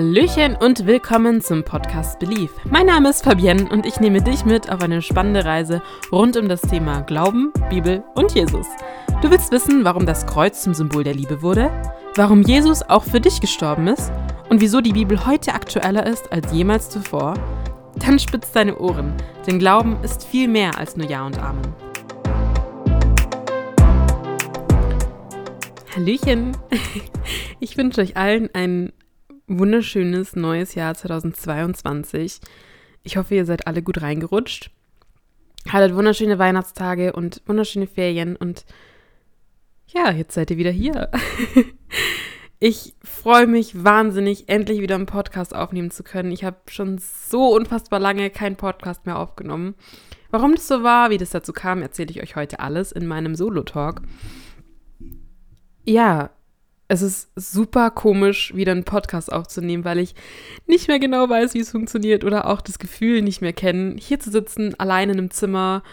Hallöchen und willkommen zum Podcast Belief. Mein Name ist Fabienne und ich nehme dich mit auf eine spannende Reise rund um das Thema Glauben, Bibel und Jesus. Du willst wissen, warum das Kreuz zum Symbol der Liebe wurde, warum Jesus auch für dich gestorben ist und wieso die Bibel heute aktueller ist als jemals zuvor? Dann spitz deine Ohren, denn Glauben ist viel mehr als nur Ja und Amen. Hallöchen! Ich wünsche euch allen ein wunderschönes neues Jahr 2022. Ich hoffe, ihr seid alle gut reingerutscht. Hattet wunderschöne Weihnachtstage und wunderschöne Ferien und ja, jetzt seid ihr wieder hier. Ich freue mich wahnsinnig, endlich wieder einen Podcast aufnehmen zu können. Ich habe schon so unfassbar lange keinen Podcast mehr aufgenommen. Warum das so war, wie das dazu kam, erzähle ich euch heute alles in meinem Solo-Talk. Ja, es ist super komisch, wieder einen Podcast aufzunehmen, weil ich nicht mehr genau weiß, wie es funktioniert oder auch das Gefühl nicht mehr kennen, hier zu sitzen, allein in einem Zimmer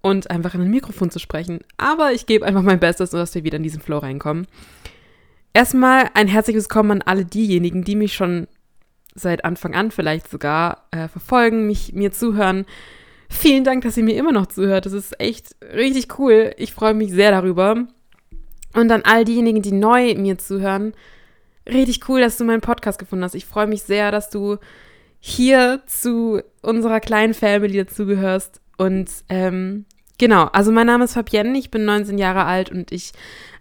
und einfach in ein Mikrofon zu sprechen. Aber ich gebe einfach mein Bestes, dass wir wieder in diesen Flow reinkommen. Erstmal ein herzliches Willkommen an alle diejenigen, die mich schon seit Anfang an vielleicht sogar äh, verfolgen, mich mir zuhören. Vielen Dank, dass ihr mir immer noch zuhört. Das ist echt richtig cool. Ich freue mich sehr darüber. Und an all diejenigen, die neu mir zuhören, richtig cool, dass du meinen Podcast gefunden hast. Ich freue mich sehr, dass du hier zu unserer kleinen Family dazugehörst. Und ähm, genau, also mein Name ist Fabienne, ich bin 19 Jahre alt und ich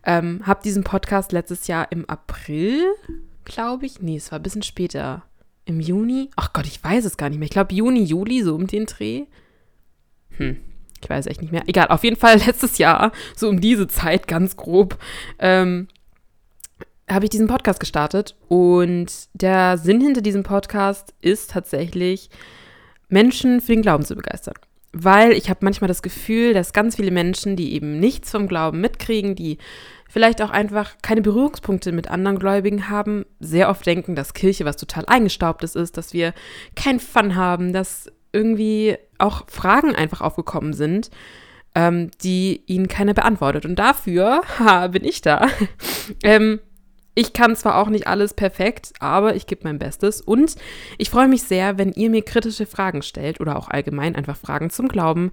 ähm, habe diesen Podcast letztes Jahr im April, glaube ich. Nee, es war ein bisschen später. Im Juni? Ach Gott, ich weiß es gar nicht mehr. Ich glaube Juni, Juli, so um den Dreh. Hm, ich weiß echt nicht mehr. Egal, auf jeden Fall letztes Jahr, so um diese Zeit, ganz grob, ähm, habe ich diesen Podcast gestartet. Und der Sinn hinter diesem Podcast ist tatsächlich, Menschen für den Glauben zu begeistern. Weil ich habe manchmal das Gefühl, dass ganz viele Menschen, die eben nichts vom Glauben mitkriegen, die vielleicht auch einfach keine Berührungspunkte mit anderen Gläubigen haben, sehr oft denken, dass Kirche was total eingestaubtes ist, dass wir keinen Fun haben, dass irgendwie auch Fragen einfach aufgekommen sind, ähm, die ihnen keiner beantwortet. Und dafür ha, bin ich da. ähm, ich kann zwar auch nicht alles perfekt, aber ich gebe mein Bestes und ich freue mich sehr, wenn ihr mir kritische Fragen stellt oder auch allgemein einfach Fragen zum Glauben,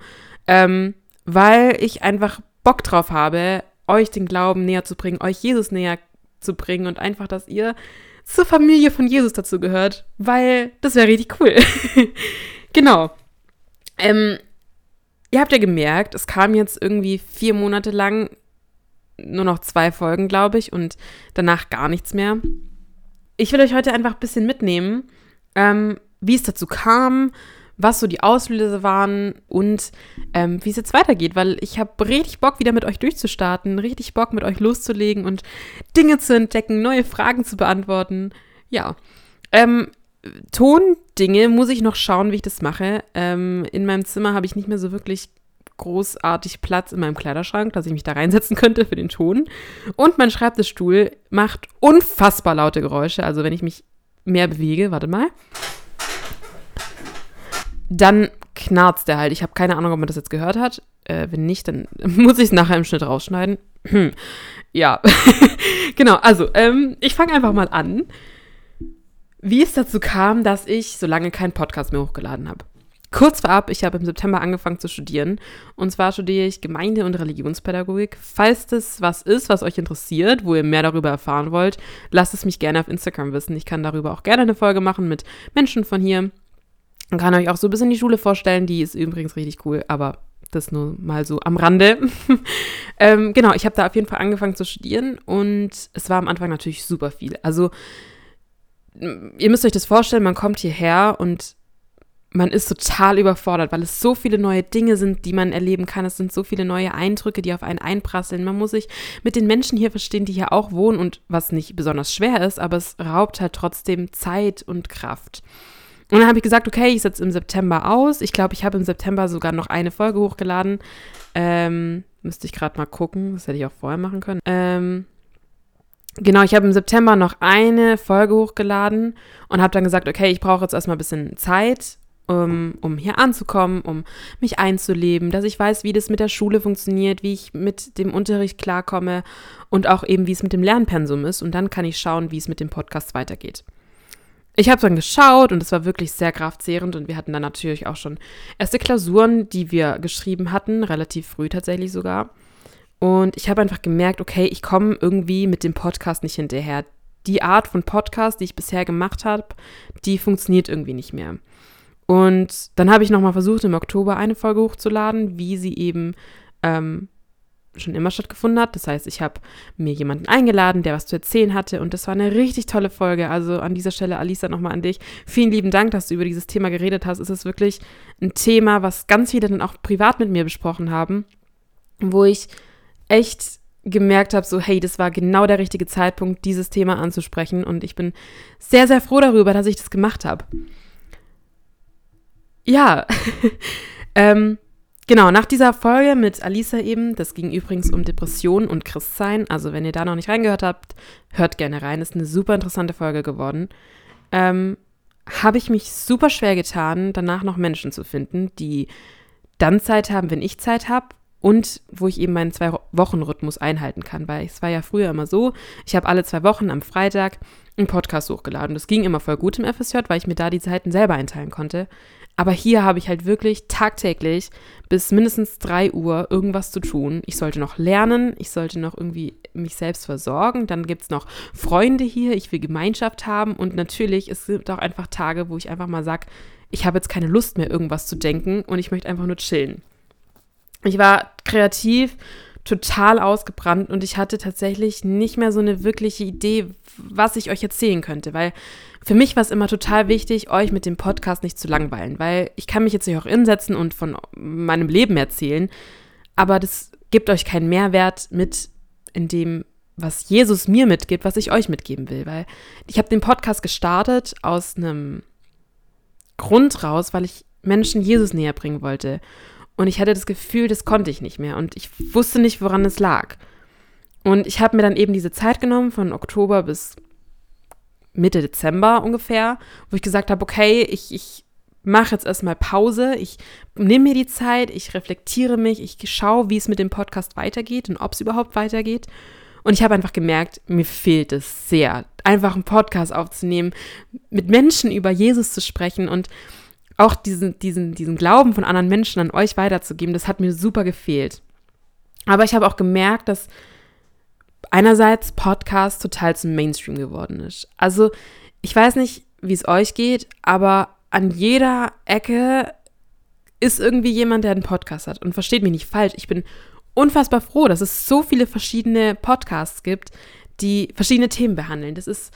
ähm, weil ich einfach Bock drauf habe, euch den Glauben näher zu bringen, euch Jesus näher zu bringen und einfach, dass ihr zur Familie von Jesus dazu gehört, weil das wäre richtig cool. Genau. Ähm, ihr habt ja gemerkt, es kam jetzt irgendwie vier Monate lang nur noch zwei Folgen, glaube ich, und danach gar nichts mehr. Ich will euch heute einfach ein bisschen mitnehmen, ähm, wie es dazu kam, was so die Auslöser waren und ähm, wie es jetzt weitergeht, weil ich habe richtig Bock, wieder mit euch durchzustarten, richtig Bock, mit euch loszulegen und Dinge zu entdecken, neue Fragen zu beantworten. Ja. Ähm, Tondinge muss ich noch schauen, wie ich das mache. Ähm, in meinem Zimmer habe ich nicht mehr so wirklich großartig Platz in meinem Kleiderschrank, dass ich mich da reinsetzen könnte für den Ton. Und mein Schreibtischstuhl macht unfassbar laute Geräusche. Also wenn ich mich mehr bewege, warte mal. Dann knarzt der halt. Ich habe keine Ahnung, ob man das jetzt gehört hat. Äh, wenn nicht, dann muss ich es nachher im Schnitt rausschneiden. ja, genau. Also, ähm, ich fange einfach mal an wie es dazu kam, dass ich so lange keinen Podcast mehr hochgeladen habe. Kurz vorab, ich habe im September angefangen zu studieren. Und zwar studiere ich Gemeinde- und Religionspädagogik. Falls das was ist, was euch interessiert, wo ihr mehr darüber erfahren wollt, lasst es mich gerne auf Instagram wissen. Ich kann darüber auch gerne eine Folge machen mit Menschen von hier. Und kann euch auch so ein bisschen die Schule vorstellen. Die ist übrigens richtig cool, aber das nur mal so am Rande. ähm, genau, ich habe da auf jeden Fall angefangen zu studieren und es war am Anfang natürlich super viel. Also ihr müsst euch das vorstellen, man kommt hierher und man ist total überfordert, weil es so viele neue Dinge sind, die man erleben kann. Es sind so viele neue Eindrücke, die auf einen einprasseln. Man muss sich mit den Menschen hier verstehen, die hier auch wohnen und was nicht besonders schwer ist, aber es raubt halt trotzdem Zeit und Kraft. Und dann habe ich gesagt, okay, ich setze im September aus. Ich glaube, ich habe im September sogar noch eine Folge hochgeladen. Ähm, müsste ich gerade mal gucken. Das hätte ich auch vorher machen können. Ähm, Genau, ich habe im September noch eine Folge hochgeladen und habe dann gesagt, okay, ich brauche jetzt erstmal ein bisschen Zeit, um, um hier anzukommen, um mich einzuleben, dass ich weiß, wie das mit der Schule funktioniert, wie ich mit dem Unterricht klarkomme und auch eben, wie es mit dem Lernpensum ist. Und dann kann ich schauen, wie es mit dem Podcast weitergeht. ich habe dann geschaut und es war wirklich sehr kraftzehrend und wir hatten dann natürlich auch schon erste Klausuren, die wir geschrieben hatten, relativ früh tatsächlich sogar. Und ich habe einfach gemerkt, okay, ich komme irgendwie mit dem Podcast nicht hinterher. Die Art von Podcast, die ich bisher gemacht habe, die funktioniert irgendwie nicht mehr. Und dann habe ich nochmal versucht, im Oktober eine Folge hochzuladen, wie sie eben ähm, schon immer stattgefunden hat. Das heißt, ich habe mir jemanden eingeladen, der was zu erzählen hatte und das war eine richtig tolle Folge. Also an dieser Stelle, Alisa, nochmal an dich. Vielen lieben Dank, dass du über dieses Thema geredet hast. Es ist wirklich ein Thema, was ganz viele dann auch privat mit mir besprochen haben, wo ich echt gemerkt habe, so hey, das war genau der richtige Zeitpunkt, dieses Thema anzusprechen. Und ich bin sehr, sehr froh darüber, dass ich das gemacht habe. Ja, ähm, Genau, nach dieser Folge mit Alisa eben, das ging übrigens um Depression und Christsein, also wenn ihr da noch nicht reingehört habt, hört gerne rein, ist eine super interessante Folge geworden, ähm, habe ich mich super schwer getan, danach noch Menschen zu finden, die dann Zeit haben, wenn ich Zeit habe und wo ich eben meinen Zwei-Wochen-Rhythmus einhalten kann, weil es war ja früher immer so, ich habe alle zwei Wochen am Freitag einen Podcast hochgeladen. Das ging immer voll gut im FSJ, weil ich mir da die Zeiten selber einteilen konnte. Aber hier habe ich halt wirklich tagtäglich bis mindestens 3 Uhr irgendwas zu tun. Ich sollte noch lernen, ich sollte noch irgendwie mich selbst versorgen. Dann gibt es noch Freunde hier, ich will Gemeinschaft haben. Und natürlich, es gibt auch einfach Tage, wo ich einfach mal sage, ich habe jetzt keine Lust mehr, irgendwas zu denken und ich möchte einfach nur chillen. Ich war kreativ, total ausgebrannt und ich hatte tatsächlich nicht mehr so eine wirkliche Idee, was ich euch erzählen könnte, weil für mich war es immer total wichtig, euch mit dem Podcast nicht zu langweilen, weil ich kann mich jetzt nicht auch hinsetzen und von meinem Leben erzählen, aber das gibt euch keinen Mehrwert mit in dem, was Jesus mir mitgibt, was ich euch mitgeben will, weil ich habe den Podcast gestartet aus einem Grund raus, weil ich Menschen Jesus näher bringen wollte. Und ich hatte das Gefühl, das konnte ich nicht mehr. Und ich wusste nicht, woran es lag. Und ich habe mir dann eben diese Zeit genommen, von Oktober bis Mitte Dezember ungefähr, wo ich gesagt habe, okay, ich, ich mache jetzt erstmal Pause, ich nehme mir die Zeit, ich reflektiere mich, ich schaue, wie es mit dem Podcast weitergeht und ob es überhaupt weitergeht. Und ich habe einfach gemerkt, mir fehlt es sehr, einfach einen Podcast aufzunehmen, mit Menschen über Jesus zu sprechen und auch diesen, diesen, diesen Glauben von anderen Menschen an euch weiterzugeben, das hat mir super gefehlt. Aber ich habe auch gemerkt, dass einerseits Podcast total zum Mainstream geworden ist. Also ich weiß nicht, wie es euch geht, aber an jeder Ecke ist irgendwie jemand, der einen Podcast hat. Und versteht mich nicht falsch, ich bin unfassbar froh, dass es so viele verschiedene Podcasts gibt, die verschiedene Themen behandeln. Das ist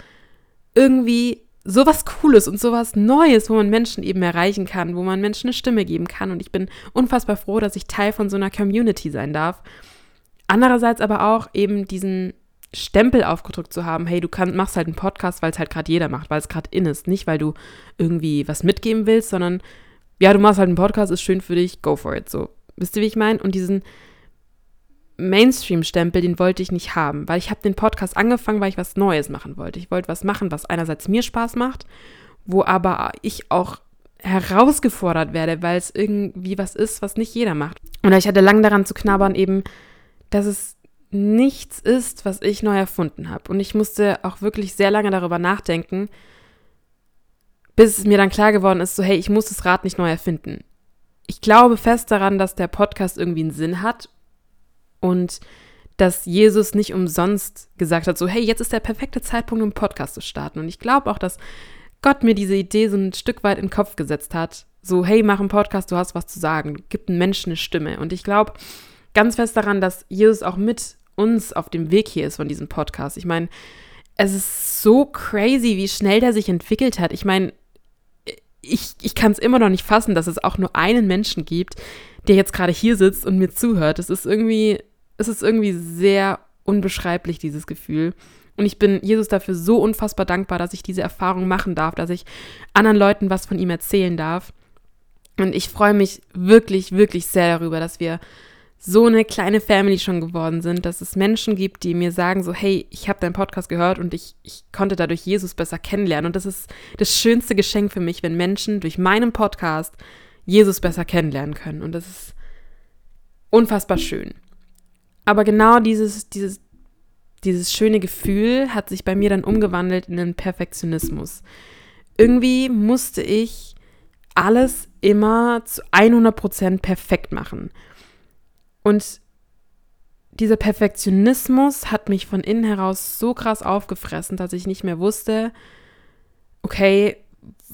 irgendwie sowas Cooles und sowas Neues, wo man Menschen eben erreichen kann, wo man Menschen eine Stimme geben kann. Und ich bin unfassbar froh, dass ich Teil von so einer Community sein darf. Andererseits aber auch eben diesen Stempel aufgedrückt zu haben, hey, du kann, machst halt einen Podcast, weil es halt gerade jeder macht, weil es gerade in ist. Nicht, weil du irgendwie was mitgeben willst, sondern ja, du machst halt einen Podcast, ist schön für dich, go for it. So, wisst ihr, wie ich meine? Und diesen Mainstream-Stempel, den wollte ich nicht haben, weil ich habe den Podcast angefangen, weil ich was Neues machen wollte. Ich wollte was machen, was einerseits mir Spaß macht, wo aber ich auch herausgefordert werde, weil es irgendwie was ist, was nicht jeder macht. Und ich hatte lange daran zu knabbern, eben, dass es nichts ist, was ich neu erfunden habe. Und ich musste auch wirklich sehr lange darüber nachdenken, bis mir dann klar geworden ist, so hey, ich muss das Rad nicht neu erfinden. Ich glaube fest daran, dass der Podcast irgendwie einen Sinn hat und dass Jesus nicht umsonst gesagt hat, so hey, jetzt ist der perfekte Zeitpunkt, einen Podcast zu starten. Und ich glaube auch, dass Gott mir diese Idee so ein Stück weit in den Kopf gesetzt hat. So, hey, mach einen Podcast, du hast was zu sagen, gib einem Menschen eine Stimme. Und ich glaube ganz fest daran, dass Jesus auch mit uns auf dem Weg hier ist von diesem Podcast. Ich meine, es ist so crazy, wie schnell der sich entwickelt hat. Ich meine, ich, ich kann es immer noch nicht fassen, dass es auch nur einen Menschen gibt, der jetzt gerade hier sitzt und mir zuhört. Es ist irgendwie, es ist irgendwie sehr unbeschreiblich, dieses Gefühl. Und ich bin Jesus dafür so unfassbar dankbar, dass ich diese Erfahrung machen darf, dass ich anderen Leuten was von ihm erzählen darf. Und ich freue mich wirklich, wirklich sehr darüber, dass wir so eine kleine Family schon geworden sind, dass es Menschen gibt, die mir sagen so, hey, ich habe deinen Podcast gehört und ich, ich konnte dadurch Jesus besser kennenlernen. Und das ist das schönste Geschenk für mich, wenn Menschen durch meinen Podcast Jesus besser kennenlernen können. Und das ist unfassbar schön. Aber genau dieses, dieses, dieses schöne Gefühl hat sich bei mir dann umgewandelt in einen Perfektionismus. irgendwie musste ich alles immer zu 100% perfekt machen. Und dieser Perfektionismus hat mich von innen heraus so krass aufgefressen, dass ich nicht mehr wusste, okay,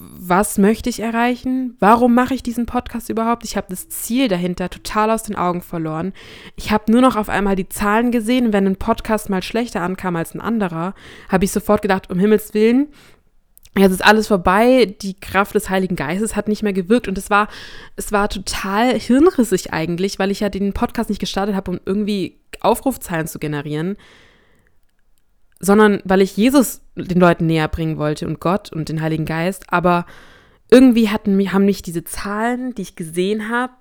was möchte ich erreichen? Warum mache ich diesen Podcast überhaupt? Ich habe das Ziel dahinter total aus den Augen verloren. Ich habe nur noch auf einmal die Zahlen gesehen. Wenn ein Podcast mal schlechter ankam als ein anderer, habe ich sofort gedacht, um Himmels Willen, jetzt ist alles vorbei, die Kraft des Heiligen Geistes hat nicht mehr gewirkt und es war, es war total hirnrissig eigentlich, weil ich ja den Podcast nicht gestartet habe, um irgendwie Aufrufzahlen zu generieren, sondern weil ich Jesus den Leuten näher bringen wollte und Gott und den Heiligen Geist, aber irgendwie hatten, haben mich diese Zahlen, die ich gesehen habe,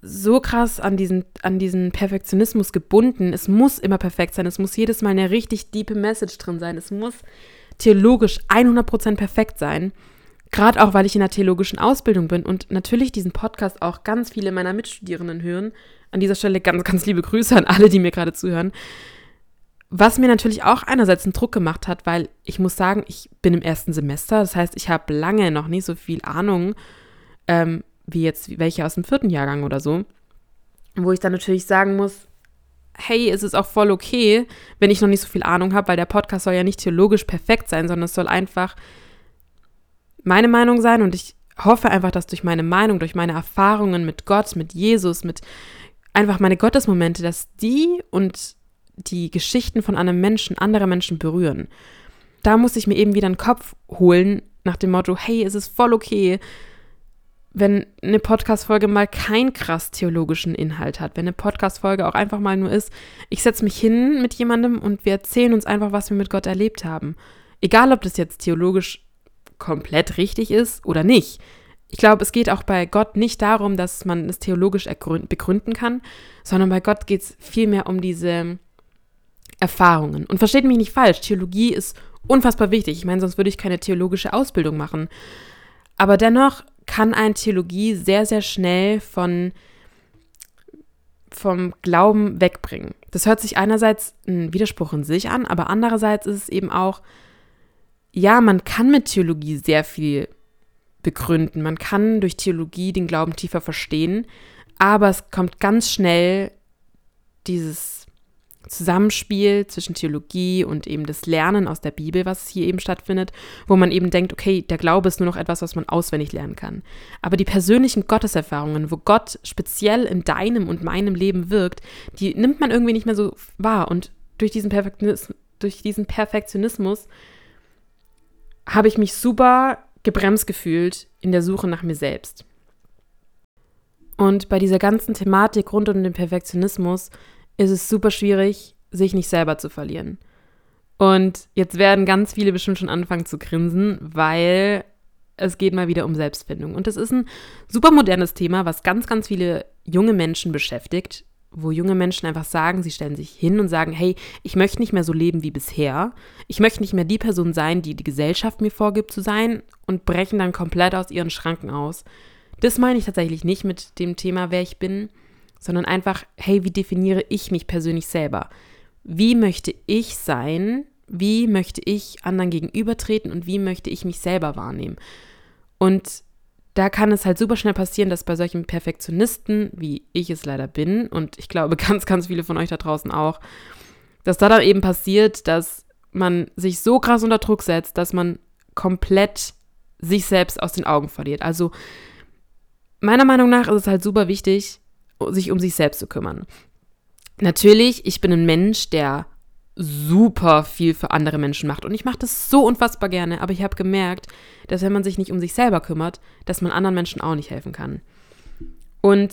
so krass an diesen, an diesen Perfektionismus gebunden. Es muss immer perfekt sein. Es muss jedes Mal eine richtig diepe Message drin sein. Es muss theologisch 100% perfekt sein. Gerade auch, weil ich in einer theologischen Ausbildung bin und natürlich diesen Podcast auch ganz viele meiner Mitstudierenden hören. An dieser Stelle ganz, ganz liebe Grüße an alle, die mir gerade zuhören. Was mir natürlich auch einerseits einen Druck gemacht hat, weil ich muss sagen, ich bin im ersten Semester. Das heißt, ich habe lange noch nicht so viel Ahnung, ähm, wie jetzt welche aus dem vierten Jahrgang oder so, wo ich dann natürlich sagen muss, hey, es ist auch voll okay, wenn ich noch nicht so viel Ahnung habe, weil der Podcast soll ja nicht theologisch perfekt sein, sondern es soll einfach meine Meinung sein und ich hoffe einfach, dass durch meine Meinung, durch meine Erfahrungen mit Gott, mit Jesus, mit einfach meine Gottesmomente, dass die und die Geschichten von einem Menschen andere Menschen berühren. Da muss ich mir eben wieder einen Kopf holen nach dem Motto, hey, es ist voll okay, wenn eine Podcast-Folge mal keinen krass theologischen Inhalt hat, wenn eine Podcast-Folge auch einfach mal nur ist, ich setze mich hin mit jemandem und wir erzählen uns einfach, was wir mit Gott erlebt haben. Egal, ob das jetzt theologisch komplett richtig ist oder nicht. Ich glaube, es geht auch bei Gott nicht darum, dass man es theologisch begründen kann, sondern bei Gott geht es vielmehr um diese Erfahrungen. Und versteht mich nicht falsch, Theologie ist unfassbar wichtig. Ich meine, sonst würde ich keine theologische Ausbildung machen. Aber dennoch kann ein Theologie sehr, sehr schnell von, vom Glauben wegbringen. Das hört sich einerseits ein Widerspruch in sich an, aber andererseits ist es eben auch, ja, man kann mit Theologie sehr viel begründen. Man kann durch Theologie den Glauben tiefer verstehen, aber es kommt ganz schnell dieses Zusammenspiel zwischen Theologie und eben das Lernen aus der Bibel, was hier eben stattfindet, wo man eben denkt, okay, der Glaube ist nur noch etwas, was man auswendig lernen kann. Aber die persönlichen Gotteserfahrungen, wo Gott speziell in deinem und meinem Leben wirkt, die nimmt man irgendwie nicht mehr so wahr. Und durch diesen, Perfektionismus, durch diesen Perfektionismus habe ich mich super gebremst gefühlt in der Suche nach mir selbst. Und bei dieser ganzen Thematik rund um den Perfektionismus ist es super schwierig, sich nicht selber zu verlieren. Und jetzt werden ganz viele bestimmt schon anfangen zu grinsen, weil es geht mal wieder um Selbstfindung. Und das ist ein super modernes Thema, was ganz, ganz viele junge Menschen beschäftigt, wo junge Menschen einfach sagen, sie stellen sich hin und sagen, hey, ich möchte nicht mehr so leben wie bisher. Ich möchte nicht mehr die Person sein, die die Gesellschaft mir vorgibt zu sein und brechen dann komplett aus ihren Schranken aus. Das meine ich tatsächlich nicht mit dem Thema, wer ich bin, sondern einfach, hey, wie definiere ich mich persönlich selber? Wie möchte ich sein? Wie möchte ich anderen gegenübertreten und wie möchte ich mich selber wahrnehmen? Und da kann es halt super schnell passieren, dass bei solchen Perfektionisten, wie ich es leider bin, und ich glaube ganz, ganz viele von euch da draußen auch, dass da dann eben passiert, dass man sich so krass unter Druck setzt, dass man komplett sich selbst aus den Augen verliert. Also meiner Meinung nach ist es halt super wichtig, sich um sich selbst zu kümmern. Natürlich, ich bin ein Mensch, der super viel für andere Menschen macht. Und ich mache das so unfassbar gerne, aber ich habe gemerkt, dass wenn man sich nicht um sich selber kümmert, dass man anderen Menschen auch nicht helfen kann. Und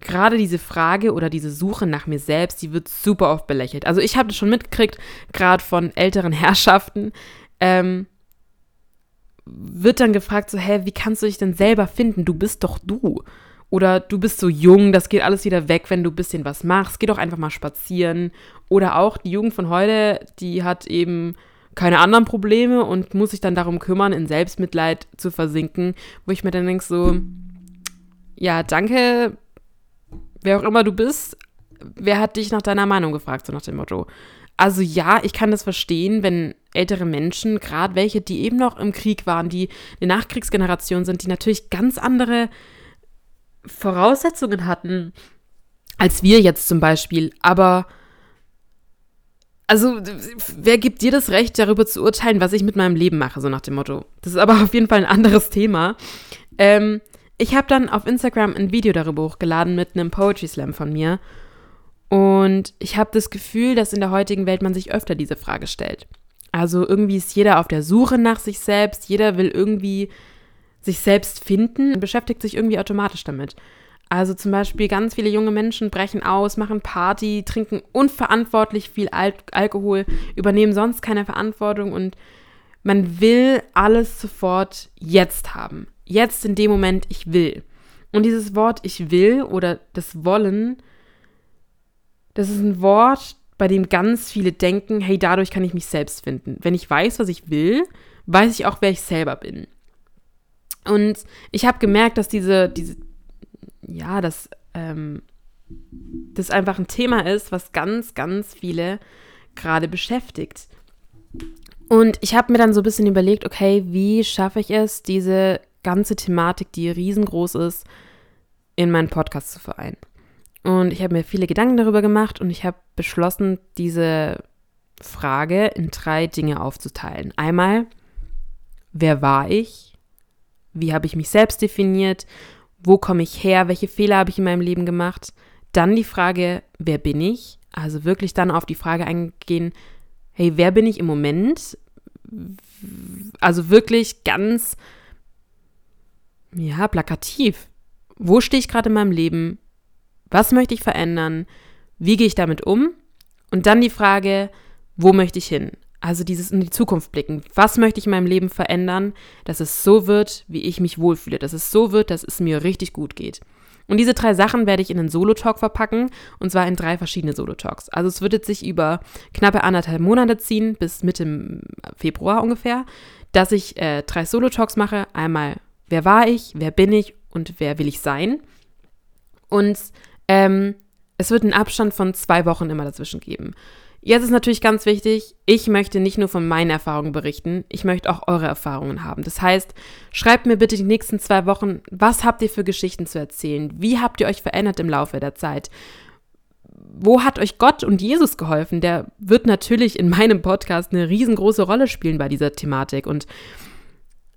gerade diese Frage oder diese Suche nach mir selbst, die wird super oft belächelt. Also ich habe das schon mitgekriegt, gerade von älteren Herrschaften, ähm, wird dann gefragt so, hä, wie kannst du dich denn selber finden? Du bist doch du. Oder du bist so jung, das geht alles wieder weg, wenn du ein bisschen was machst. Geh doch einfach mal spazieren. Oder auch die Jugend von heute, die hat eben keine anderen Probleme und muss sich dann darum kümmern, in Selbstmitleid zu versinken, wo ich mir dann denke so, ja, danke, wer auch immer du bist, wer hat dich nach deiner Meinung gefragt, so nach dem Motto. Also ja, ich kann das verstehen, wenn ältere Menschen, gerade welche, die eben noch im Krieg waren, die eine Nachkriegsgeneration sind, die natürlich ganz andere Voraussetzungen hatten als wir jetzt zum Beispiel. Aber also, wer gibt dir das Recht, darüber zu urteilen, was ich mit meinem Leben mache, so nach dem Motto? Das ist aber auf jeden Fall ein anderes Thema. Ähm, ich habe dann auf Instagram ein Video darüber hochgeladen mit einem Poetry Slam von mir. Und ich habe das Gefühl, dass in der heutigen Welt man sich öfter diese Frage stellt. Also irgendwie ist jeder auf der Suche nach sich selbst, jeder will irgendwie sich selbst finden, beschäftigt sich irgendwie automatisch damit. Also zum Beispiel ganz viele junge Menschen brechen aus, machen Party, trinken unverantwortlich viel Al Alkohol, übernehmen sonst keine Verantwortung und man will alles sofort jetzt haben. Jetzt in dem Moment, ich will. Und dieses Wort ich will oder das Wollen das ist ein Wort, bei dem ganz viele denken, hey, dadurch kann ich mich selbst finden. Wenn ich weiß, was ich will, weiß ich auch, wer ich selber bin. Und ich habe gemerkt, dass diese, diese, ja, dass ähm, das einfach ein Thema ist, was ganz, ganz viele gerade beschäftigt. Und ich habe mir dann so ein bisschen überlegt, okay, wie schaffe ich es, diese ganze Thematik, die riesengroß ist, in meinen Podcast zu vereinen? Und ich habe mir viele Gedanken darüber gemacht und ich habe beschlossen, diese Frage in drei Dinge aufzuteilen. Einmal, wer war ich? Wie habe ich mich selbst definiert? Wo komme ich her? Welche Fehler habe ich in meinem Leben gemacht? Dann die Frage, wer bin ich? Also wirklich dann auf die Frage eingehen, hey, wer bin ich im Moment? Also wirklich ganz, ja, plakativ. Wo stehe ich gerade in meinem Leben? Was möchte ich verändern? Wie gehe ich damit um? Und dann die Frage, wo möchte ich hin? Also dieses in die Zukunft blicken. Was möchte ich in meinem Leben verändern, dass es so wird, wie ich mich wohlfühle, dass es so wird, dass es mir richtig gut geht. Und diese drei Sachen werde ich in einen Solo-Talk verpacken, und zwar in drei verschiedene Solo-Talks. Also es wird sich über knappe anderthalb Monate ziehen, bis Mitte Februar ungefähr, dass ich äh, drei Solo-Talks mache. Einmal, wer war ich, wer bin ich und wer will ich sein? Und ähm, es wird einen Abstand von zwei Wochen immer dazwischen geben. Jetzt ist natürlich ganz wichtig, ich möchte nicht nur von meinen Erfahrungen berichten, ich möchte auch eure Erfahrungen haben. Das heißt, schreibt mir bitte die nächsten zwei Wochen, was habt ihr für Geschichten zu erzählen? Wie habt ihr euch verändert im Laufe der Zeit? Wo hat euch Gott und Jesus geholfen? Der wird natürlich in meinem Podcast eine riesengroße Rolle spielen bei dieser Thematik. Und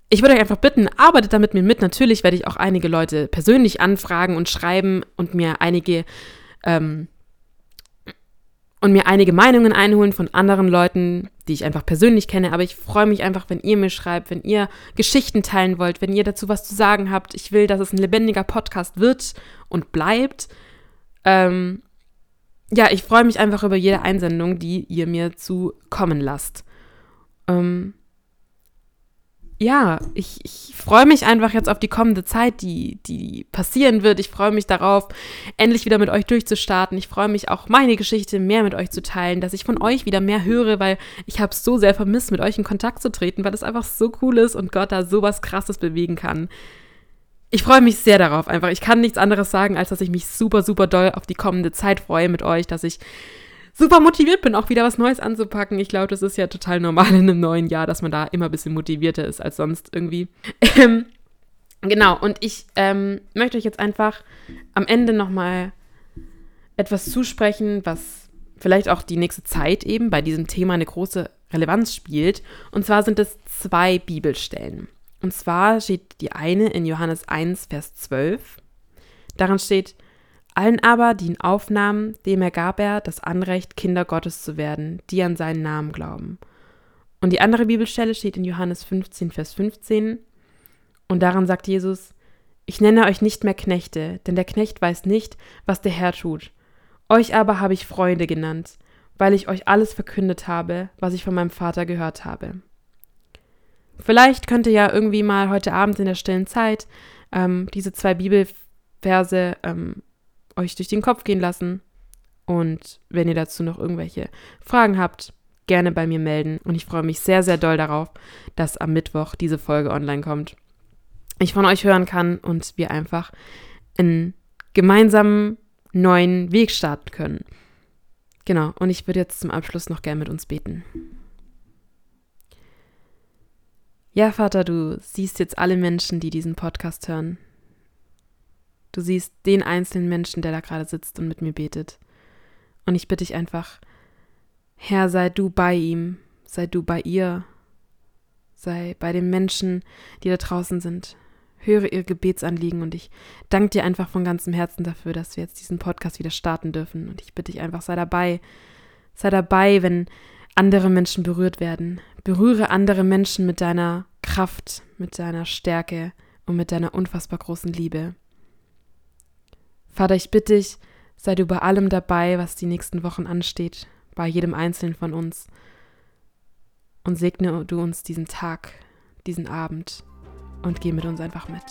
ich würde euch einfach bitten, arbeitet da mit mir mit. Natürlich werde ich auch einige Leute persönlich anfragen und schreiben und mir einige ähm, und mir einige Meinungen einholen von anderen Leuten, die ich einfach persönlich kenne. Aber ich freue mich einfach, wenn ihr mir schreibt, wenn ihr Geschichten teilen wollt, wenn ihr dazu was zu sagen habt. Ich will, dass es ein lebendiger Podcast wird und bleibt. Ähm, ja, ich freue mich einfach über jede Einsendung, die ihr mir zukommen lasst. Ähm, ja, ich, ich freue mich einfach jetzt auf die kommende Zeit, die, die passieren wird. Ich freue mich darauf, endlich wieder mit euch durchzustarten. Ich freue mich auch, meine Geschichte mehr mit euch zu teilen, dass ich von euch wieder mehr höre, weil ich habe es so sehr vermisst, mit euch in Kontakt zu treten, weil es einfach so cool ist und Gott da sowas Krasses bewegen kann. Ich freue mich sehr darauf einfach. Ich kann nichts anderes sagen, als dass ich mich super, super doll auf die kommende Zeit freue mit euch, dass ich super motiviert bin, auch wieder was Neues anzupacken. Ich glaube, das ist ja total normal in einem neuen Jahr, dass man da immer ein bisschen motivierter ist als sonst irgendwie. Ähm, genau, und ich ähm, möchte euch jetzt einfach am Ende nochmal etwas zusprechen, was vielleicht auch die nächste Zeit eben bei diesem Thema eine große Relevanz spielt. Und zwar sind es zwei Bibelstellen. Und zwar steht die eine in Johannes 1, Vers 12. Darin steht, allen aber, die ihn aufnahmen, dem ergab er das Anrecht, Kinder Gottes zu werden, die an seinen Namen glauben. Und die andere Bibelstelle steht in Johannes 15, Vers 15. Und daran sagt Jesus, ich nenne euch nicht mehr Knechte, denn der Knecht weiß nicht, was der Herr tut. Euch aber habe ich Freunde genannt, weil ich euch alles verkündet habe, was ich von meinem Vater gehört habe. Vielleicht könnt ihr ja irgendwie mal heute Abend in der stillen Zeit ähm, diese zwei Bibelverse ähm, euch durch den Kopf gehen lassen. Und wenn ihr dazu noch irgendwelche Fragen habt, gerne bei mir melden. Und ich freue mich sehr, sehr doll darauf, dass am Mittwoch diese Folge online kommt. Ich von euch hören kann und wir einfach einen gemeinsamen neuen Weg starten können. Genau, und ich würde jetzt zum Abschluss noch gern mit uns beten. Ja, Vater, du siehst jetzt alle Menschen, die diesen Podcast hören. Du siehst den einzelnen Menschen, der da gerade sitzt und mit mir betet. Und ich bitte dich einfach, Herr, sei du bei ihm, sei du bei ihr, sei bei den Menschen, die da draußen sind. Höre ihr Gebetsanliegen und ich danke dir einfach von ganzem Herzen dafür, dass wir jetzt diesen Podcast wieder starten dürfen. Und ich bitte dich einfach, sei dabei. Sei dabei, wenn andere Menschen berührt werden. Berühre andere Menschen mit deiner Kraft, mit deiner Stärke und mit deiner unfassbar großen Liebe. Vater, ich bitte dich, sei du bei allem dabei, was die nächsten Wochen ansteht, bei jedem Einzelnen von uns. Und segne du uns diesen Tag, diesen Abend und geh mit uns einfach mit.